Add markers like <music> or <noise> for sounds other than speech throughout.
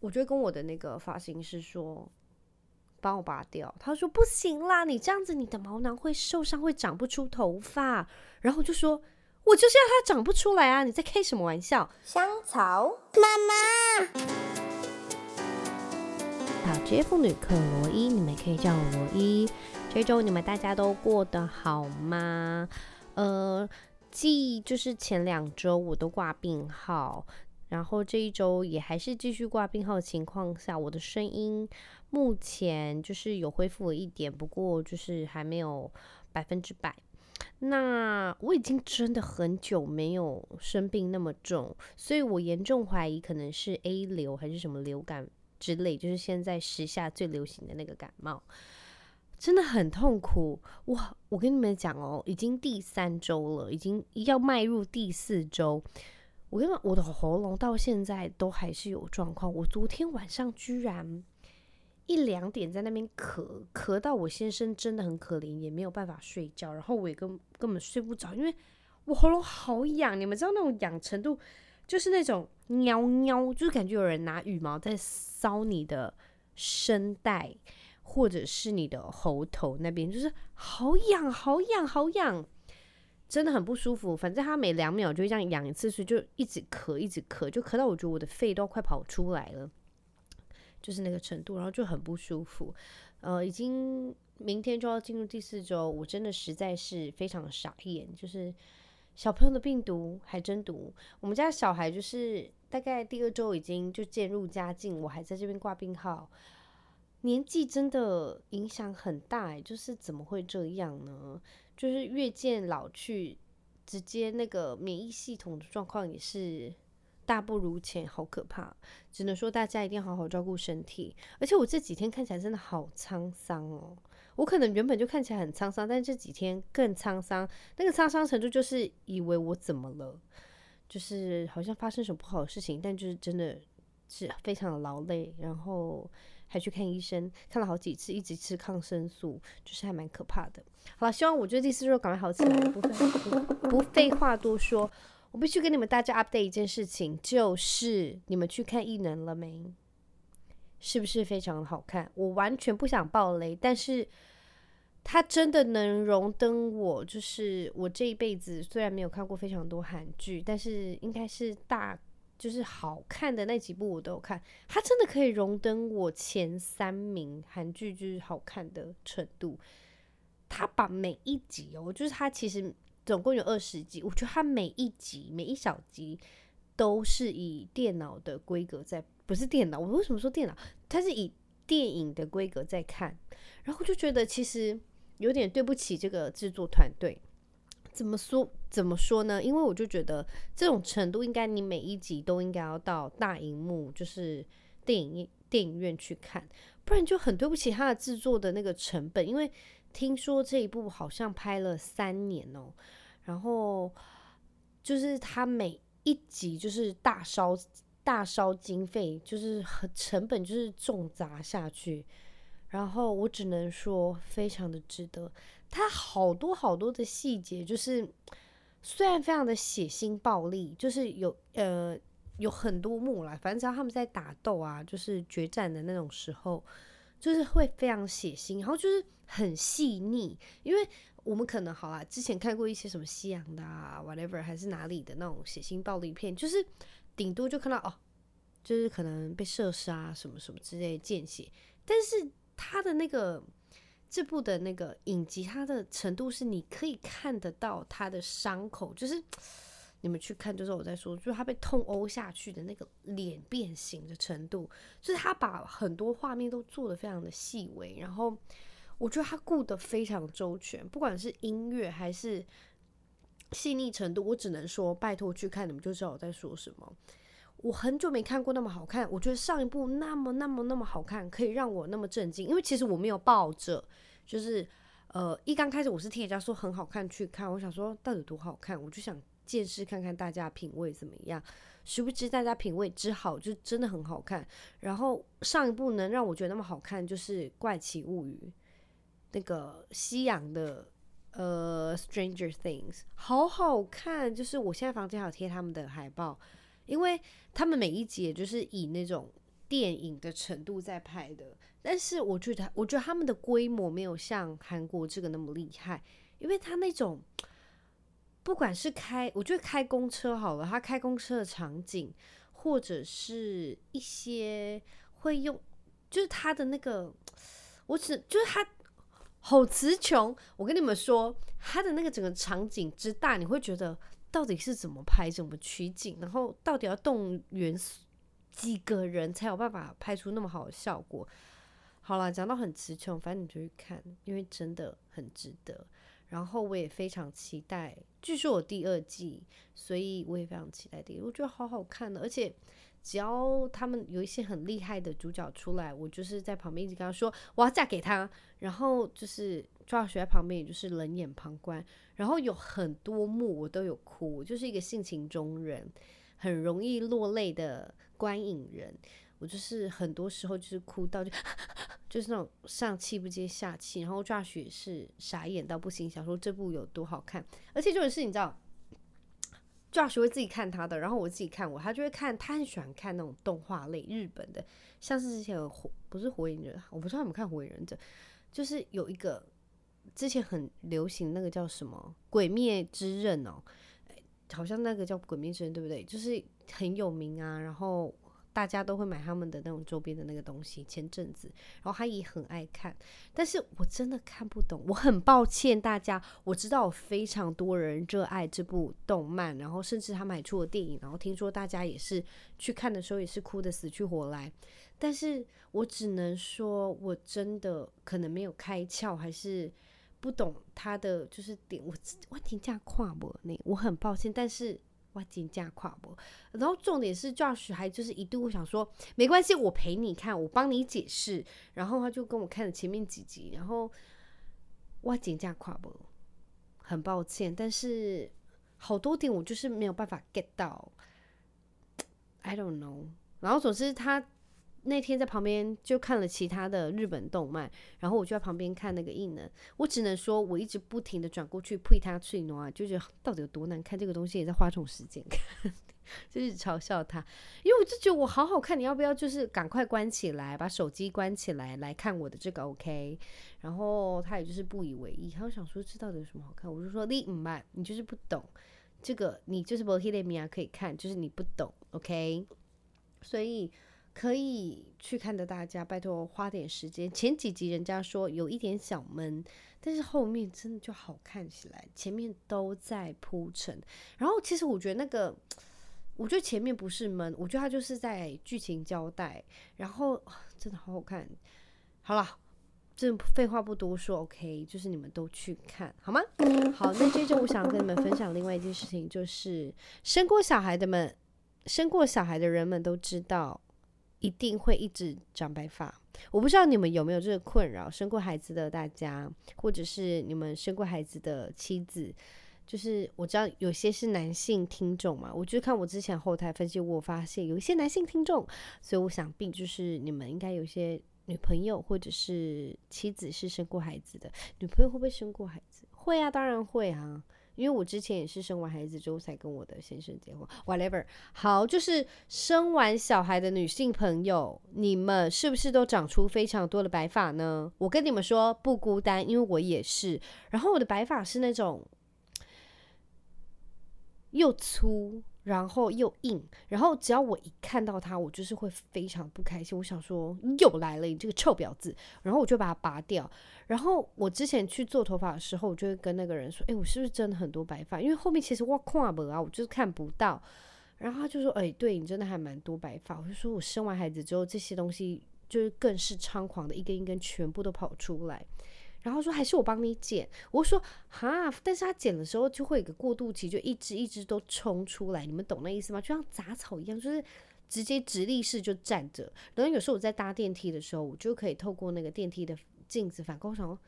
我就跟我的那个发型师说，帮我拔掉。他说不行啦，你这样子你的毛囊会受伤，会长不出头发。然后我就说，我就是要它长不出来啊！你在开什么玩笑？香草妈妈，好杰妇女克罗伊，你们可以叫我罗伊。这周你们大家都过得好吗？呃，继就是前两周我都挂病号。然后这一周也还是继续挂病号的情况下，我的声音目前就是有恢复了一点，不过就是还没有百分之百。那我已经真的很久没有生病那么重，所以我严重怀疑可能是 A 流还是什么流感之类，就是现在时下最流行的那个感冒，真的很痛苦。哇，我跟你们讲哦，已经第三周了，已经要迈入第四周。我跟你讲，我的喉咙到现在都还是有状况。我昨天晚上居然一两点在那边咳，咳到我先生真的很可怜，也没有办法睡觉。然后我也根根本睡不着，因为我喉咙好痒。你们知道那种痒程度，就是那种喵喵，就是感觉有人拿羽毛在搔你的声带，或者是你的喉头那边，就是好痒，好痒，好痒。真的很不舒服，反正他每两秒就这样痒一次，所以就一直咳，一直咳，就咳到我觉得我的肺都快跑出来了，就是那个程度，然后就很不舒服。呃，已经明天就要进入第四周，我真的实在是非常傻眼，就是小朋友的病毒还真毒。我们家小孩就是大概第二周已经就渐入佳境，我还在这边挂病号，年纪真的影响很大欸，就是怎么会这样呢？就是越见老去，直接那个免疫系统的状况也是大不如前，好可怕！只能说大家一定要好好照顾身体。而且我这几天看起来真的好沧桑哦，我可能原本就看起来很沧桑，但这几天更沧桑。那个沧桑程度就是以为我怎么了，就是好像发生什么不好的事情，但就是真的是非常的劳累，然后。还去看医生，看了好几次，一直吃抗生素，就是还蛮可怕的。好了，希望我觉得第四周赶快好起来。不不不废话多说，我必须跟你们大家 update 一件事情，就是你们去看异能了没？是不是非常好看？我完全不想爆雷，但是它真的能荣登我，就是我这一辈子虽然没有看过非常多韩剧，但是应该是大。就是好看的那几部我都有看，它真的可以荣登我前三名韩剧，就是好看的程度。它把每一集哦，就是它其实总共有二十集，我觉得它每一集每一小集都是以电脑的规格在，不是电脑，我为什么说电脑？它是以电影的规格在看，然后就觉得其实有点对不起这个制作团队。怎么说？怎么说呢？因为我就觉得这种程度，应该你每一集都应该要到大荧幕，就是电影电影院去看，不然就很对不起他的制作的那个成本。因为听说这一部好像拍了三年哦，然后就是他每一集就是大烧大烧经费，就是很成本就是重砸下去，然后我只能说非常的值得。它好多好多的细节，就是虽然非常的血腥暴力，就是有呃有很多幕啦，反正只要他们在打斗啊，就是决战的那种时候，就是会非常血腥，然后就是很细腻。因为我们可能好啦，之前看过一些什么西洋的啊，whatever，还是哪里的那种血腥暴力片，就是顶多就看到哦，就是可能被射杀什么什么之类见血，但是他的那个。这部的那个影集，它的程度是你可以看得到他的伤口，就是 <sniffs> 你们去看，就是我在说，就是他被痛殴下去的那个脸变形的程度，就是他把很多画面都做得非常的细微，然后我觉得他顾得非常周全，不管是音乐还是细腻程度，我只能说拜托去看，你们就知道我在说什么。我很久没看过那么好看，我觉得上一部那么那么那么好看，可以让我那么震惊。因为其实我没有抱着，就是呃，一刚开始我是听人家说很好看去看，我想说到底多好看，我就想见识看看大家品味怎么样。殊不知大家品味之好，就真的很好看。然后上一部能让我觉得那么好看，就是《怪奇物语》，那个西洋的呃《Stranger Things》，好好看。就是我现在房间还有贴他们的海报。因为他们每一集也就是以那种电影的程度在拍的，但是我觉得，我觉得他们的规模没有像韩国这个那么厉害，因为他那种不管是开，我觉得开公车好了，他开公车的场景，或者是一些会用，就是他的那个，我只就是他好词穷，我跟你们说，他的那个整个场景之大，你会觉得到底是怎么拍，怎么取景，然后到底要动员。几个人才有办法拍出那么好的效果？好了，讲到很词穷，反正你就去看，因为真的很值得。然后我也非常期待，据说有第二季，所以我也非常期待第二。我觉得好好看的，而且只要他们有一些很厉害的主角出来，我就是在旁边一直跟他说我要嫁给他，然后就是赵学在旁边，也就是冷眼旁观。然后有很多幕我都有哭，我就是一个性情中人，很容易落泪的。观影人，我就是很多时候就是哭到就 <laughs> 就是那种上气不接下气，然后 Josh 也是傻眼到不行，想说这部有多好看，而且就是你知道，Josh 会自己看他的，然后我自己看我，他就会看，他很喜欢看那种动画类日本的，像是之前火不是火影忍，我不知道你们看火影忍者，就是有一个之前很流行那个叫什么鬼灭之刃哦。好像那个叫《鬼灭之刃》，对不对？就是很有名啊，然后大家都会买他们的那种周边的那个东西。前阵子，然后他也很爱看，但是我真的看不懂。我很抱歉大家，我知道非常多人热爱这部动漫，然后甚至他买出了电影，然后听说大家也是去看的时候也是哭得死去活来。但是我只能说，我真的可能没有开窍，还是。不懂他的就是点，我我真的看不懂，那我很抱歉，但是我真的看不懂。然后重点是 Josh 还就是一度想说没关系，我陪你看，我帮你解释。然后他就跟我看了前面几集，然后我真的看不懂，很抱歉，但是好多点我就是没有办法 get 到，I don't know。然后总之他。那天在旁边就看了其他的日本动漫，然后我就在旁边看那个异能。我只能说，我一直不停的转过去呸他脆诺啊，就觉得到底有多难看。这个东西也在花这种时间看，<laughs> 就是嘲笑他，因为我就觉得我好好看，你要不要就是赶快关起来，把手机关起来来看我的这个 OK？然后他也就是不以为意，他就想说这到底有什么好看？我就说你唔慢，你就是不懂这个，你就是不黑的米亚可以看，就是你不懂 OK？所以。可以去看的，大家拜托花点时间。前几集人家说有一点小闷，但是后面真的就好看起来。前面都在铺陈，然后其实我觉得那个，我觉得前面不是闷，我觉得他就是在剧情交代。然后真的好好看。好了，这废话不多说，OK，就是你们都去看好吗？好，那接着我想跟你们分享另外一件事情，就是生过小孩的们，生过小孩的人们都知道。一定会一直长白发，我不知道你们有没有这个困扰。生过孩子的大家，或者是你们生过孩子的妻子，就是我知道有些是男性听众嘛，我就看我之前后台分析，我发现有一些男性听众，所以我想必就是你们应该有些女朋友或者是妻子是生过孩子的。女朋友会不会生过孩子？会啊，当然会啊。因为我之前也是生完孩子之后才跟我的先生结婚，whatever。好，就是生完小孩的女性朋友，你们是不是都长出非常多的白发呢？我跟你们说不孤单，因为我也是。然后我的白发是那种又粗。然后又硬，然后只要我一看到它，我就是会非常不开心。我想说又来了，你这个臭婊子！然后我就把它拔掉。然后我之前去做头发的时候，我就会跟那个人说：“哎，我是不是真的很多白发？因为后面其实我看不啊，我就是看不到。”然后他就说：“哎，对你真的还蛮多白发。”我就说：“我生完孩子之后，这些东西就是更是猖狂的，一根一根全部都跑出来。”然后说还是我帮你剪，我说哈，但是他剪的时候就会有个过渡期，就一只一只都冲出来，你们懂那意思吗？就像杂草一样，就是直接直立式就站着。然后有时候我在搭电梯的时候，我就可以透过那个电梯的镜子反光，想说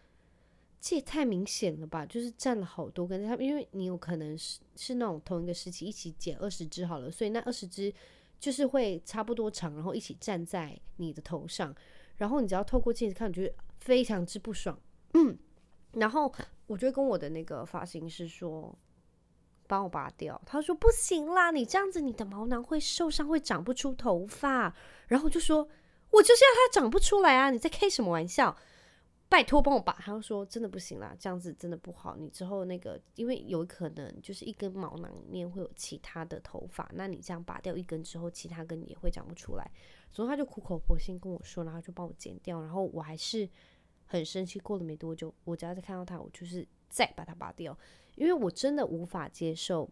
这也太明显了吧？就是站了好多根，他们因为你有可能是是那种同一个时期一起剪二十只好了，所以那二十只就是会差不多长，然后一起站在你的头上，然后你只要透过镜子看，你觉得非常之不爽。嗯，然后我就跟我的那个发型师说，帮我拔掉。他说不行啦，你这样子你的毛囊会受伤，会长不出头发。然后我就说我就是要它长不出来啊！你在开什么玩笑？拜托帮我拔。他就说真的不行啦，这样子真的不好。你之后那个，因为有可能就是一根毛囊里面会有其他的头发，那你这样拔掉一根之后，其他根也会长不出来。所以他就苦口婆心跟我说，然后就帮我剪掉。然后我还是很生气。过了没多久，我只要再看到他，我就是再把它拔掉，因为我真的无法接受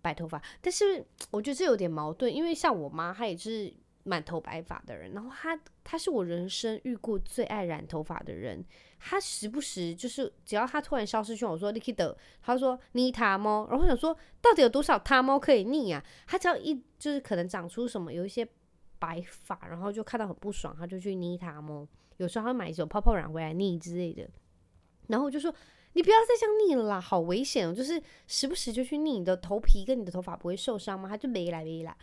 白头发。但是我觉得这有点矛盾，因为像我妈，她也是。满头白发的人，然后她她是我人生遇过最爱染头发的人。她时不时就是，只要她突然消失去，我说你可以的，她说逆他猫，然后我想说到底有多少他猫可以逆啊？她只要一就是可能长出什么有一些白发，然后就看到很不爽，他就去逆他猫。有时候他会买一种泡泡染回来逆之类的，然后我就说你不要再这样逆了啦，好危险哦！就是时不时就去逆，你的头皮跟你的头发不会受伤吗？他就没来没来。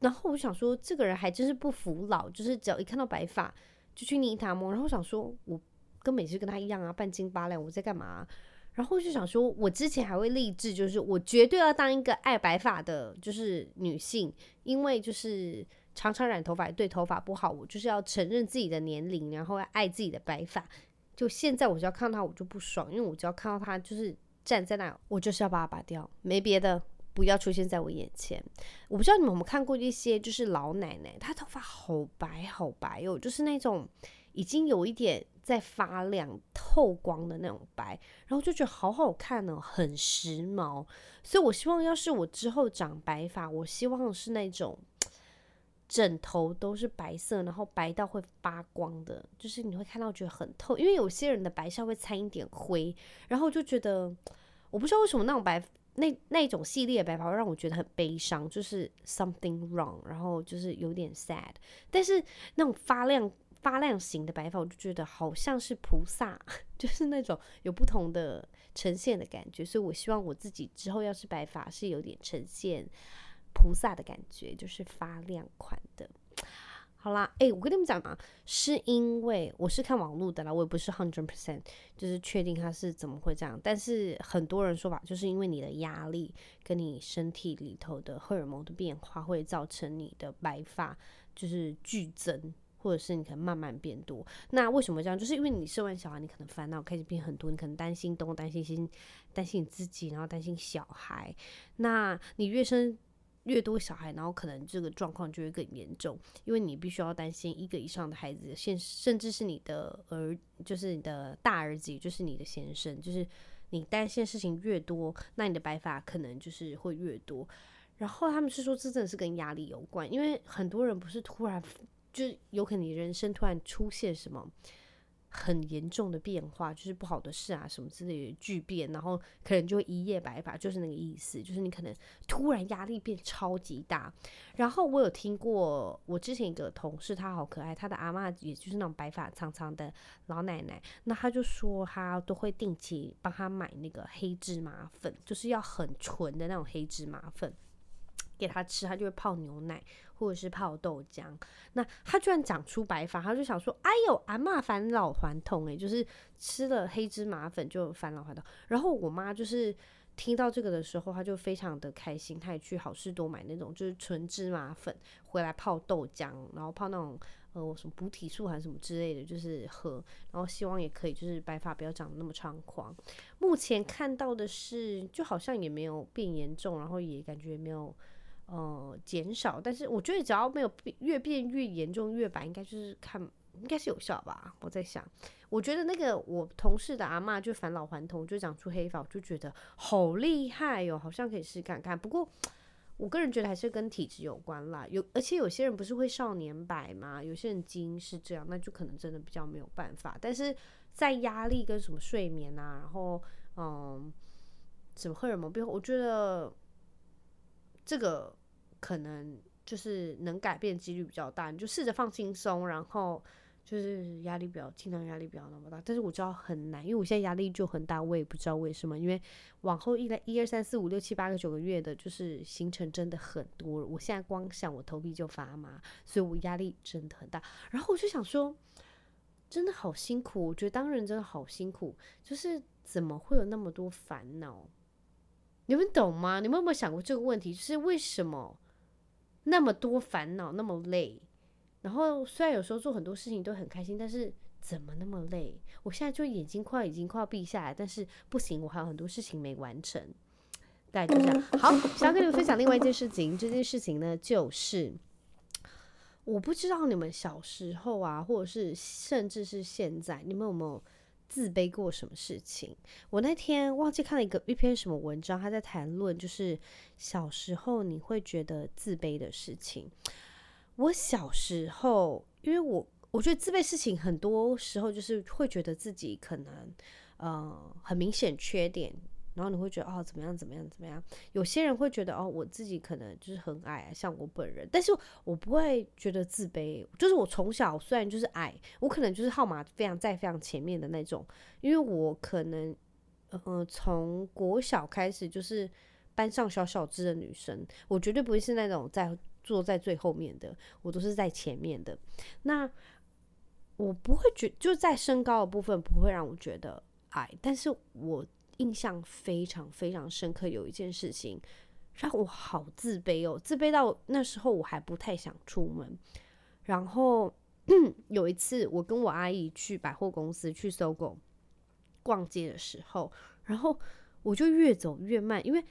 然后我想说，这个人还真是不服老，就是只要一看到白发就去腻他摸。然后我想说，我跟每次跟他一样啊，半斤八两，我在干嘛？然后就想说，我之前还会立志，就是我绝对要当一个爱白发的，就是女性，因为就是常常染头发对头发不好，我就是要承认自己的年龄，然后要爱自己的白发。就现在，我只要看到他，我就不爽，因为我只要看到他就是站在那，我就是要把它拔掉，没别的。不要出现在我眼前。我不知道你们有没有看过一些，就是老奶奶，她头发好白好白哦，就是那种已经有一点在发亮、透光的那种白，然后就觉得好好看哦，很时髦。所以我希望，要是我之后长白发，我希望是那种枕头都是白色，然后白到会发光的，就是你会看到觉得很透。因为有些人的白稍微掺一点灰，然后就觉得我不知道为什么那种白。那那种系列的白发会让我觉得很悲伤，就是 something wrong，然后就是有点 sad。但是那种发亮发亮型的白发，我就觉得好像是菩萨，<laughs> 就是那种有不同的呈现的感觉。所以我希望我自己之后要是白发，是有点呈现菩萨的感觉，就是发亮款的。好啦，诶、我跟你们讲啊，是因为我是看网络的啦，我也不是 hundred percent 就是确定它是怎么会这样。但是很多人说法就是因为你的压力跟你身体里头的荷尔蒙的变化，会造成你的白发就是剧增，或者是你可能慢慢变多。那为什么这样？就是因为你生完小孩，你可能烦恼开始变很多，你可能担心东担心西，担心你自己，然后担心小孩。那你越生。越多小孩，然后可能这个状况就会更严重，因为你必须要担心一个以上的孩子，现甚至是你的儿，就是你的大儿子，就是你的先生，就是你担心的事情越多，那你的白发可能就是会越多。然后他们是说，这真的是跟压力有关，因为很多人不是突然，就有可能你人生突然出现什么。很严重的变化，就是不好的事啊，什么之类的巨变，然后可能就一夜白发，就是那个意思，就是你可能突然压力变超级大。然后我有听过，我之前一个同事，他好可爱，他的阿嬷也就是那种白发苍苍的老奶奶，那他就说他都会定期帮他买那个黑芝麻粉，就是要很纯的那种黑芝麻粉。给他吃，他就会泡牛奶或者是泡豆浆。那他居然长出白发，他就想说：“哎呦，阿嬷返老还童诶，就是吃了黑芝麻粉就返老还童。”然后我妈就是听到这个的时候，她就非常的开心，她也去好事多买那种就是纯芝麻粉回来泡豆浆，然后泡那种呃什么补体素还是什么之类的，就是喝，然后希望也可以就是白发不要长得那么猖狂。目前看到的是，就好像也没有变严重，然后也感觉没有。呃，减少，但是我觉得只要没有变越变越严重越白，应该就是看应该是有效吧。我在想，我觉得那个我同事的阿嬷就返老还童，就长出黑发，我就觉得好厉害哟、好像可以试看看。不过我个人觉得还是跟体质有关啦，有而且有些人不是会少年白吗？有些人基因是这样，那就可能真的比较没有办法。但是在压力跟什么睡眠啊，然后嗯，什么荷尔蒙变化，我觉得这个。可能就是能改变几率比较大，你就试着放轻松，然后就是压力不要尽量压力不要那么大。但是我知道很难，因为我现在压力就很大，我也不知道为什么。因为往后一来一二三四五六七八个九个月的，就是行程真的很多，我现在光想我头皮就发麻，所以我压力真的很大。然后我就想说，真的好辛苦，我觉得当人真的好辛苦，就是怎么会有那么多烦恼？你们懂吗？你们有没有想过这个问题？就是为什么？那么多烦恼，那么累，然后虽然有时候做很多事情都很开心，但是怎么那么累？我现在就眼睛快已经快要闭下来，但是不行，我还有很多事情没完成。大概就这样。好，想要跟你们分享另外一件事情，这件事情呢，就是我不知道你们小时候啊，或者是甚至是现在，你们有没有自卑过什么事情？我那天忘记看了一个一篇什么文章，他在谈论就是小时候你会觉得自卑的事情。我小时候，因为我我觉得自卑事情很多时候就是会觉得自己可能呃很明显缺点，然后你会觉得哦怎么样怎么样怎么样。有些人会觉得哦我自己可能就是很矮啊，像我本人，但是我不会觉得自卑，就是我从小虽然就是矮，我可能就是号码非常在非常前面的那种，因为我可能呃从国小开始就是班上小小只的女生，我绝对不会是那种在。坐在最后面的，我都是在前面的。那我不会觉，就在身高的部分不会让我觉得矮，但是我印象非常非常深刻，有一件事情让我好自卑哦，自卑到那时候我还不太想出门。然后 <clears throat> 有一次，我跟我阿姨去百货公司去搜狗逛街的时候，然后我就越走越慢，因为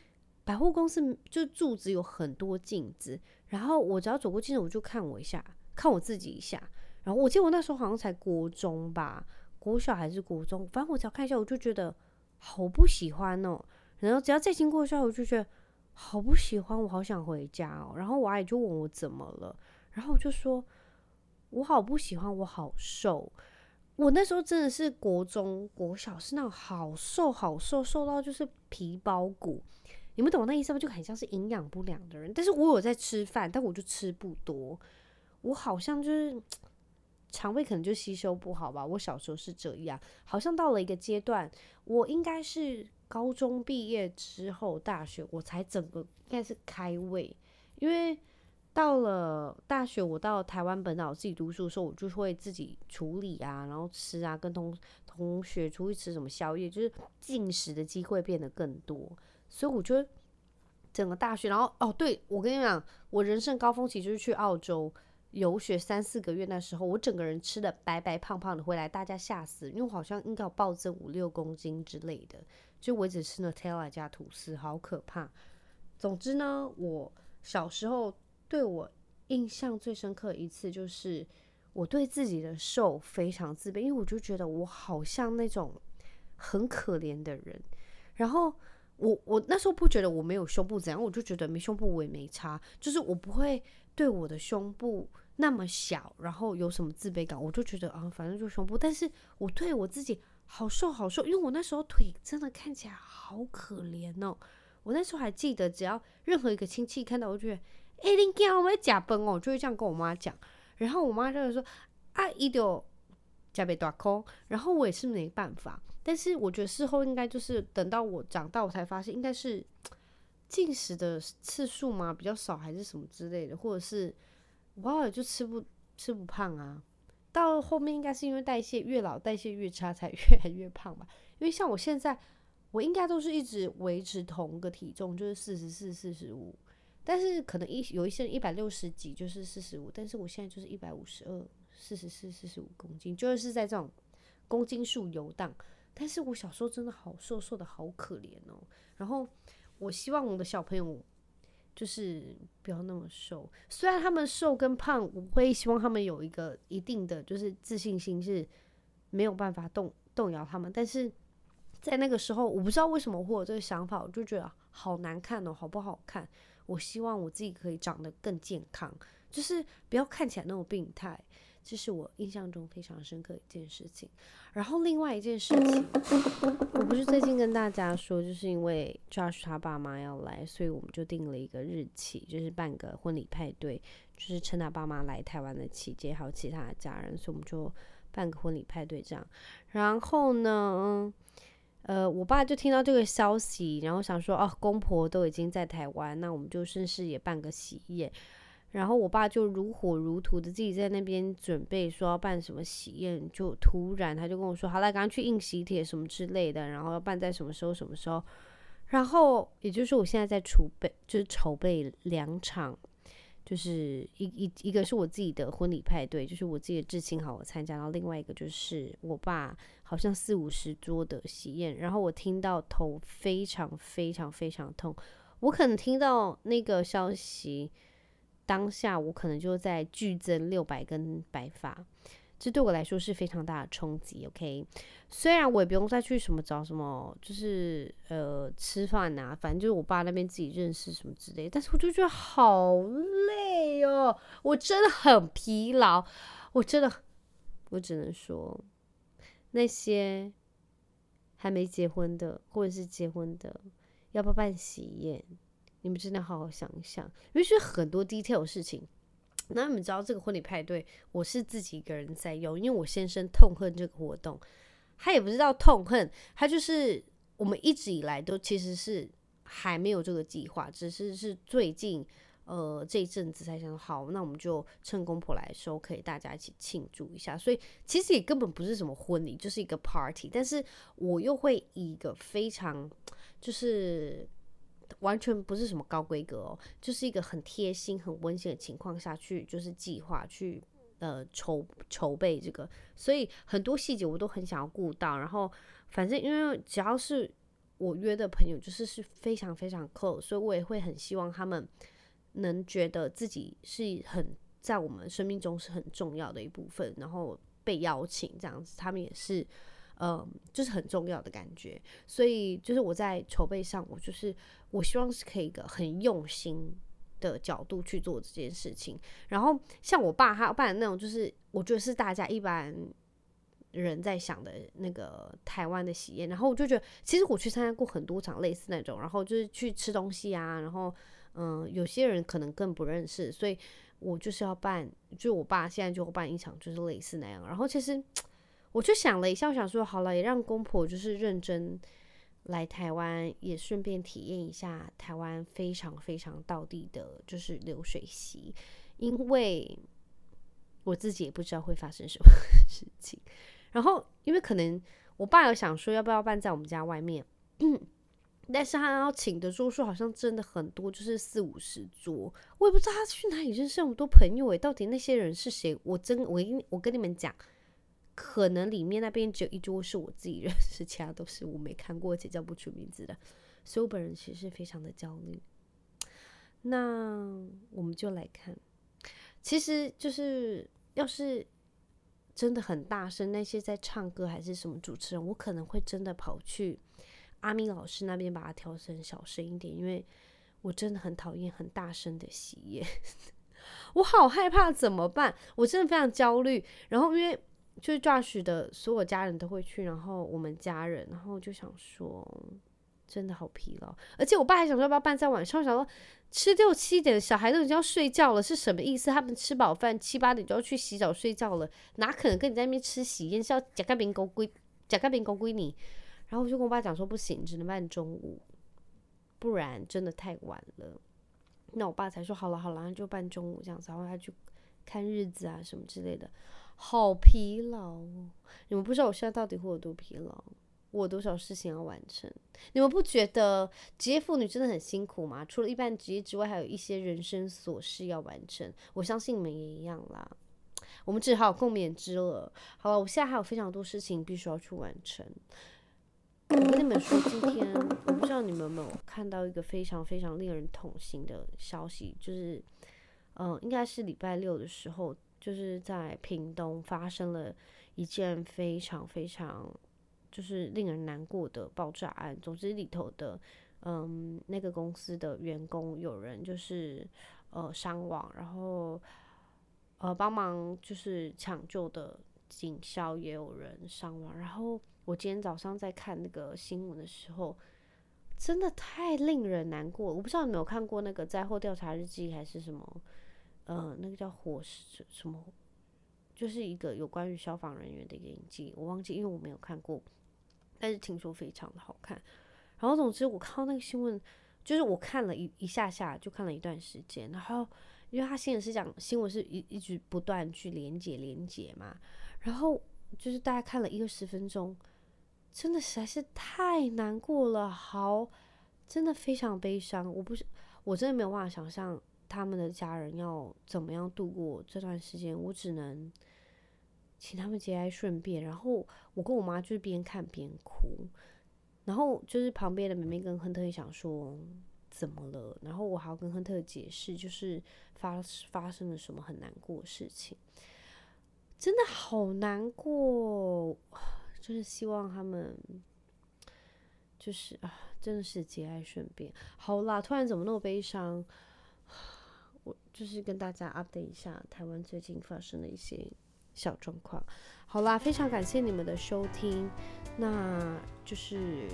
百货公司就柱子有很多镜子。然后我只要走过镜子，我就看我一下，看我自己一下。然后我记得我那时候好像才国中吧，国小还是国中，反正我只要看一下，我就觉得好不喜欢哦。然后只要再经过一下，我就觉得好不喜欢，我好想回家哦。然后我阿姨就问我怎么了，然后我就说我好不喜欢，我好瘦。我那时候真的是国中、国小是那种好瘦、好瘦，瘦到就是皮包骨。你们懂那意思吗？就很像是营养不良的人，但是我有在吃饭，但我就吃不多。我好像就是肠胃可能就吸收不好吧。我小时候是这样，好像到了一个阶段，我应该是高中毕业之后，大学我才整个应该是开胃。因为到了大学，我到台湾本岛自己读书的时候，我就会自己处理啊，然后吃啊，跟同同学出去吃什么宵夜，就是进食的机会变得更多。所以我觉得整个大学，然后哦，对，我跟你讲，我人生高峰期就是去澳洲游学三四个月，那时候我整个人吃的白白胖胖的，回来大家吓死，因为我好像应该有暴增五六公斤之类的，就我只吃 Nutella 加吐司，好可怕。总之呢，我小时候对我印象最深刻一次，就是我对自己的瘦非常自卑，因为我就觉得我好像那种很可怜的人，然后。我我那时候不觉得我没有胸部怎样，我就觉得没胸部我也没差，就是我不会对我的胸部那么小，然后有什么自卑感，我就觉得啊，反正就胸部。但是我对我自己好瘦好瘦，因为我那时候腿真的看起来好可怜哦。我那时候还记得，只要任何一个亲戚看到，我就觉得，哎，你今我们假崩哦，就会这样跟我妈讲。然后我妈就会说，啊，一丢加倍大空，然后我也是没办法。但是我觉得事后应该就是等到我长大，我才发现应该是进食的次数嘛比较少，还是什么之类的，或者是我偶尔就吃不吃不胖啊。到后面应该是因为代谢越老代谢越差，才 <laughs> 越来越胖吧。因为像我现在，我应该都是一直维持同个体重，就是四十四、四十五。但是可能一有一些人一百六十几就是四十五，但是我现在就是一百五十二、四十四、四十五公斤，就是在这种公斤数游荡。但是我小时候真的好瘦，瘦的好可怜哦。然后我希望我的小朋友就是不要那么瘦。虽然他们瘦跟胖，我会希望他们有一个一定的就是自信心，是没有办法动动摇他们。但是在那个时候，我不知道为什么会有这个想法，我就觉得好难看哦，好不好看？我希望我自己可以长得更健康，就是不要看起来那么病态。这是我印象中非常深刻一件事情。然后另外一件事情，我不是最近跟大家说，就是因为 Josh 他爸妈要来，所以我们就定了一个日期，就是办个婚礼派对，就是趁他爸妈来台湾的期间，还有其他的家人，所以我们就办个婚礼派对这样。然后呢，呃，我爸就听到这个消息，然后想说，哦，公婆都已经在台湾，那我们就顺势也办个喜宴。然后我爸就如火如荼的自己在那边准备说要办什么喜宴，就突然他就跟我说：“好了，赶快去印喜帖什么之类的，然后要办在什么时候什么时候。”然后也就是，我现在在储备，就是筹备两场，就是一一一个是我自己的婚礼派对，就是我自己的至亲好友参加，然后另外一个就是我爸好像四五十桌的喜宴，然后我听到头非常非常非常痛，我可能听到那个消息当下，我可能就在剧增六百根白发。这对我来说是非常大的冲击，OK。虽然我也不用再去什么找什么，就是呃吃饭啊，反正就是我爸那边自己认识什么之类，但是我就觉得好累哦，我真的很疲劳，我真的，我只能说那些还没结婚的或者是结婚的，要不要办喜宴？你们真的好好想一想，因为是很多 detail 事情。那你们知道这个婚礼派对，我是自己一个人在用，因为我先生痛恨这个活动，他也不知道痛恨，他就是我们一直以来都其实是还没有这个计划，只是是最近呃这一阵子才想好，那我们就趁公婆来的时候可以大家一起庆祝一下，所以其实也根本不是什么婚礼，就是一个 party，但是我又会以一个非常就是。完全不是什么高规格哦，就是一个很贴心、很温馨的情况下去，就是计划去呃筹筹备这个，所以很多细节我都很想要顾到。然后反正因为只要是我约的朋友，就是是非常非常 close，所以我也会很希望他们能觉得自己是很在我们生命中是很重要的一部分，然后被邀请这样子，他们也是。嗯，就是很重要的感觉，所以就是我在筹备上，我就是我希望是可以一个很用心的角度去做这件事情。然后像我爸他办的那种，就是我觉得是大家一般人在想的那个台湾的喜宴。然后我就觉得，其实我去参加过很多场类似那种，然后就是去吃东西啊，然后嗯，有些人可能更不认识，所以我就是要办，就我爸现在就办一场，就是类似那样。然后其实。我就想了一下，我想说好了，也让公婆就是认真来台湾，也顺便体验一下台湾非常非常道地的，就是流水席。因为我自己也不知道会发生什么 <laughs> 事情。然后，因为可能我爸有想说要不要办在我们家外面，<clears throat> 但是他要请的桌数好像真的很多，就是四五十桌。我也不知道他去哪里认识那么多朋友诶，到底那些人是谁？我真我我跟你们讲。可能里面那边只有一桌是我自己认识，其他都是我没看过且叫不出名字的，所以我本人其实是非常的焦虑。那我们就来看，其实就是要是真的很大声，那些在唱歌还是什么主持人，我可能会真的跑去阿明老师那边把它调成小声一点，因为我真的很讨厌很大声的喜宴，<laughs> 我好害怕怎么办？我真的非常焦虑。然后因为。就是 Josh 的所有家人都会去，然后我们家人，然后就想说，真的好疲劳。而且我爸还想说要不要办在晚上，想说吃六七点，小孩都已经要睡觉了，是什么意思？他们吃饱饭七八点就要去洗澡睡觉了，哪可能跟你在那边吃喜宴？是要假干饼狗归假干饼狗归你？然后我就跟我爸讲说不行，只能办中午，不然真的太晚了。那我爸才说好了好了，那就办中午这样子，然后他去看日子啊什么之类的。好疲劳哦！你们不知道我现在到底会有多疲劳，我有多少事情要完成？你们不觉得职业妇女真的很辛苦吗？除了一般职业之外，还有一些人生琐事要完成。我相信你们也一样啦。我们只好共勉之了。好了，我现在还有非常多事情必须要去完成。我跟你们说，今天我不知道你们有没有看到一个非常非常令人痛心的消息，就是，嗯、应该是礼拜六的时候。就是在屏东发生了一件非常非常就是令人难过的爆炸案。总之里头的嗯那个公司的员工有人就是呃伤亡，然后呃帮忙就是抢救的警消也有人伤亡。然后我今天早上在看那个新闻的时候，真的太令人难过。我不知道你有没有看过那个灾后调查日记还是什么？呃，那个叫火什什么，就是一个有关于消防人员的一个影集，我忘记，因为我没有看过，但是听说非常的好看。然后总之我看到那个新闻，就是我看了一一下下，就看了一段时间。然后因为他新闻是讲新闻是一一直不断去连接连接嘛，然后就是大家看了一个十分钟，真的实在是太难过了，好，真的非常悲伤。我不是，我真的没有办法想象。他们的家人要怎么样度过这段时间，我只能请他们节哀顺变。然后我跟我妈就是边看边哭，然后就是旁边的妹妹跟亨特也想说怎么了，然后我还要跟亨特解释，就是发发生了什么很难过的事情，真的好难过，<sighs> 就是希望他们就是啊，真的是节哀顺变。好啦，突然怎么那么悲伤？就是跟大家 update 一下台湾最近发生的一些小状况。好啦，非常感谢你们的收听，那就是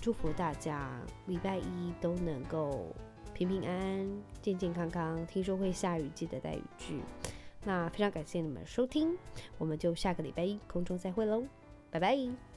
祝福大家礼拜一都能够平平安安、健健康康。听说会下雨，记得带雨具。那非常感谢你们收听，我们就下个礼拜一空中再会喽，拜拜。